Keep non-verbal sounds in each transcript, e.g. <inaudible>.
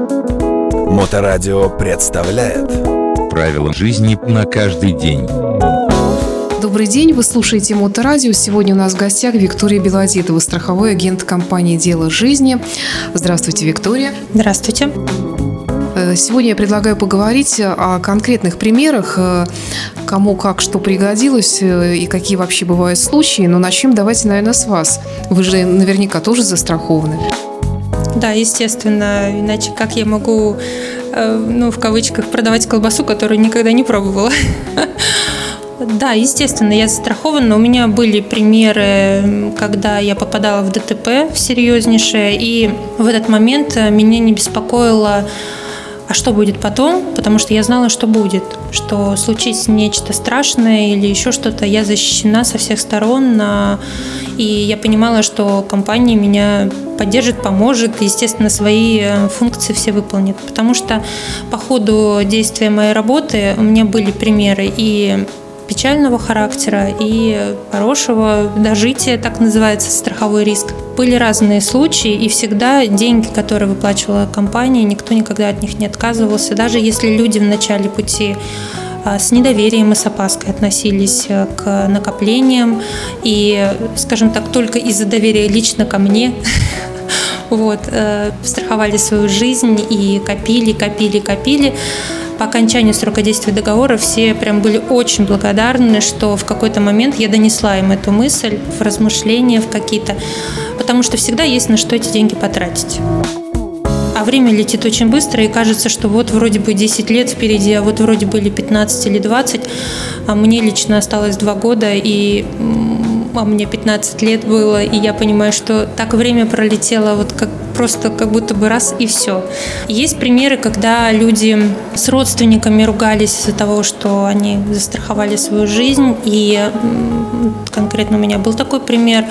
Моторадио представляет Правила жизни на каждый день. Добрый день, вы слушаете Моторадио. Сегодня у нас в гостях Виктория Белозитова, страховой агент компании «Дело жизни». Здравствуйте, Виктория. Здравствуйте. Э, Сегодня я предлагаю поговорить о конкретных примерах, э, кому как что пригодилось э, и какие вообще бывают случаи. Но начнем давайте, наверное, с вас. Вы же наверняка тоже застрахованы. Да, естественно, иначе как я могу, э, ну, в кавычках, продавать колбасу, которую никогда не пробовала? <laughs> Да, естественно, я застрахована, у меня были примеры, когда я попадала в ДТП в серьезнейшее, и в этот момент э, меня не беспокоило, а что будет потом, потому что я знала, что будет, что случится нечто страшное или еще что-то, я защищена со всех сторон, а, и я понимала, что компания меня поддержит, поможет, естественно, свои э, функции все выполнит, потому что по ходу действия моей работы у меня были примеры и печального характера и хорошего дожития, так называется страховой риск. Были разные случаи, и всегда деньги, которые выплачивала компания, никто никогда от них не отказывался. Даже если люди в начале пути а, с недоверием и с опаской относились э, к накоплениям и, скажем так, только из-за доверия лично ко мне <laughs> вот, э, страховали свою жизнь и копили, копили, копили. По окончанию срока действия договора все прям были очень благодарны, что в какой-то момент я донесла им эту мысль в размышления, в какие-то, потому что всегда есть на что эти деньги потратить. А время летит очень быстро, и кажется, что вот вроде бы 10 лет впереди, а вот вроде были 15 или 20, а мне лично осталось 2 года, и а мне 15 лет было, и я понимаю, что так время пролетело вот как просто как будто бы раз и все. Есть примеры, когда люди с родственниками ругались из-за того, что они застраховали свою жизнь, и конкретно у меня был такой пример.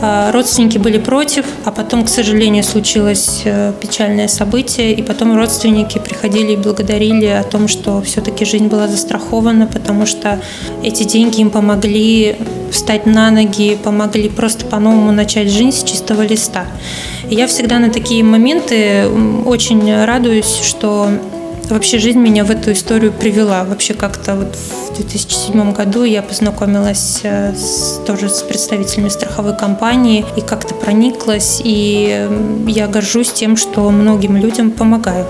А, Родственники были против, а потом, к сожалению, случилось э, печальное событие, и потом родственники приходили и благодарили о том, что все-таки жизнь была застрахована, потому что эти деньги им помогли встать на ноги, помогли просто по-новому начать жизнь с чистого листа. И я всегда на такие моменты очень радуюсь, что Вообще жизнь меня в эту историю привела. Вообще как-то вот в 2007 году я познакомилась э, с, тоже с представителями страховой компании и как-то прониклась. И я горжусь тем, что многим людям помогаю.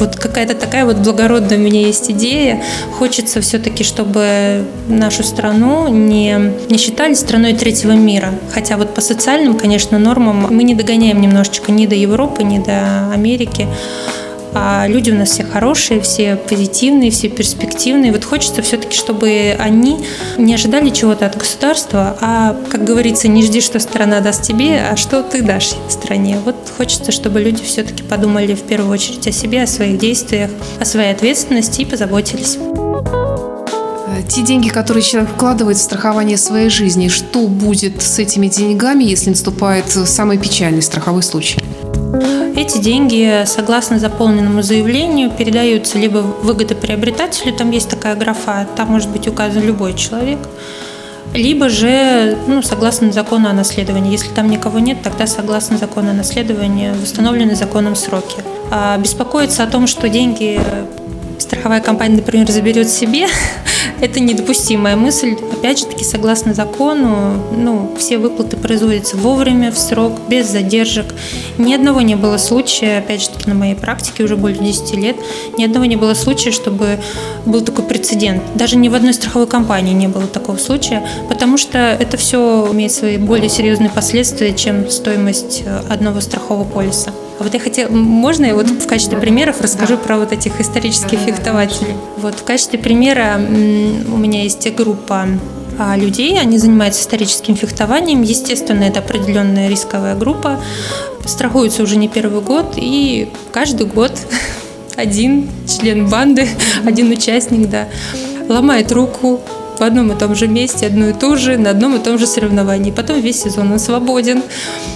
Вот какая-то такая вот благородная у меня есть идея. Хочется все-таки, чтобы нашу страну не, не считали страной третьего мира. Хотя вот по социальным, конечно, нормам мы не догоняем немножечко ни до Европы, ни до Америки. А люди у нас все хорошие, все позитивные, все перспективные. Вот хочется все-таки, чтобы они не ожидали чего-то от государства, а, как говорится, не жди, что страна даст тебе, а что ты дашь стране. Вот хочется, чтобы люди все-таки подумали в первую очередь о себе, о своих действиях, о своей ответственности и позаботились. Э, Те деньги, которые человек вкладывает в страхование своей жизни, что будет с этими деньгами, если наступает самый печальный страховой случай? Эти деньги, согласно заполненному заявлению, передаются либо выгодоприобретателю, там есть такая графа, там может быть указан любой человек, либо же, ну, согласно закону о наследовании. Если там никого нет, тогда согласно закону о наследовании в установленные законом сроки. А беспокоиться о том, что деньги страховая компания, например, заберет себе, <laughs> это недопустимая мысль. Опять же таки, согласно закону, ну, все выплаты производятся вовремя, в срок, без задержек. Ни одного не было случая, опять же таки, на моей практике уже более 10 лет, ни одного не было случая, чтобы был такой прецедент. Даже ни в одной страховой компании не было такого случая, потому что это все имеет свои более серьезные последствия, чем стоимость э, одного страхового полиса. А вот я хотела, можно я вот в качестве примеров расскажу про вот этих исторических фехтователей? Вот в качестве примера у меня есть группа а, людей, они занимаются историческим фехтованием. Естественно, это определенная рисковая группа. Страхуются уже не первый год, и каждый год <laughs> один член банды, один участник, да, ломает руку в одном и том же месте, одну и ту же, на одном и том же соревновании. Потом весь сезон он свободен.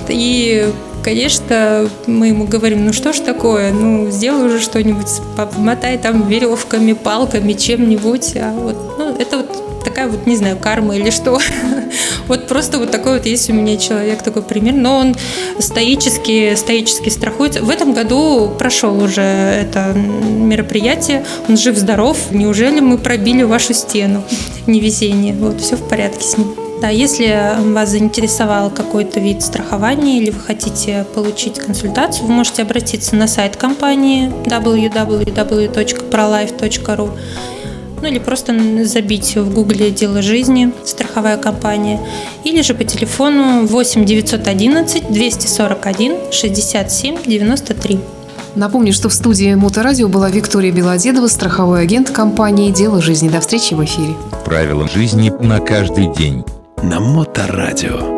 И конечно, мы ему говорим, ну что ж такое, ну сделай уже что-нибудь, помотай там веревками, палками, чем-нибудь. А вот, ну, это вот такая вот, не знаю, карма или что. <laughs> Вот просто вот такой вот есть у меня человек, такой пример. Но он стоически, стоически страхуется. В этом году прошел уже это мероприятие. Он жив-здоров. Неужели мы пробили вашу стену? <laughs> Невезение. Вот, все в порядке с ним. Да, если вас заинтересовал какой-то вид страхования или вы хотите получить консультацию, вы можете обратиться на сайт компании www.prolife.ru ну или просто забить в гугле «Дело жизни», страховая компания, или же по телефону 8 911 241 67 93. Напомню, что в студии Моторадио была Виктория Белодедова, страховой агент компании «Дело жизни». До встречи в эфире. Правила жизни на каждый день. На Моторадио.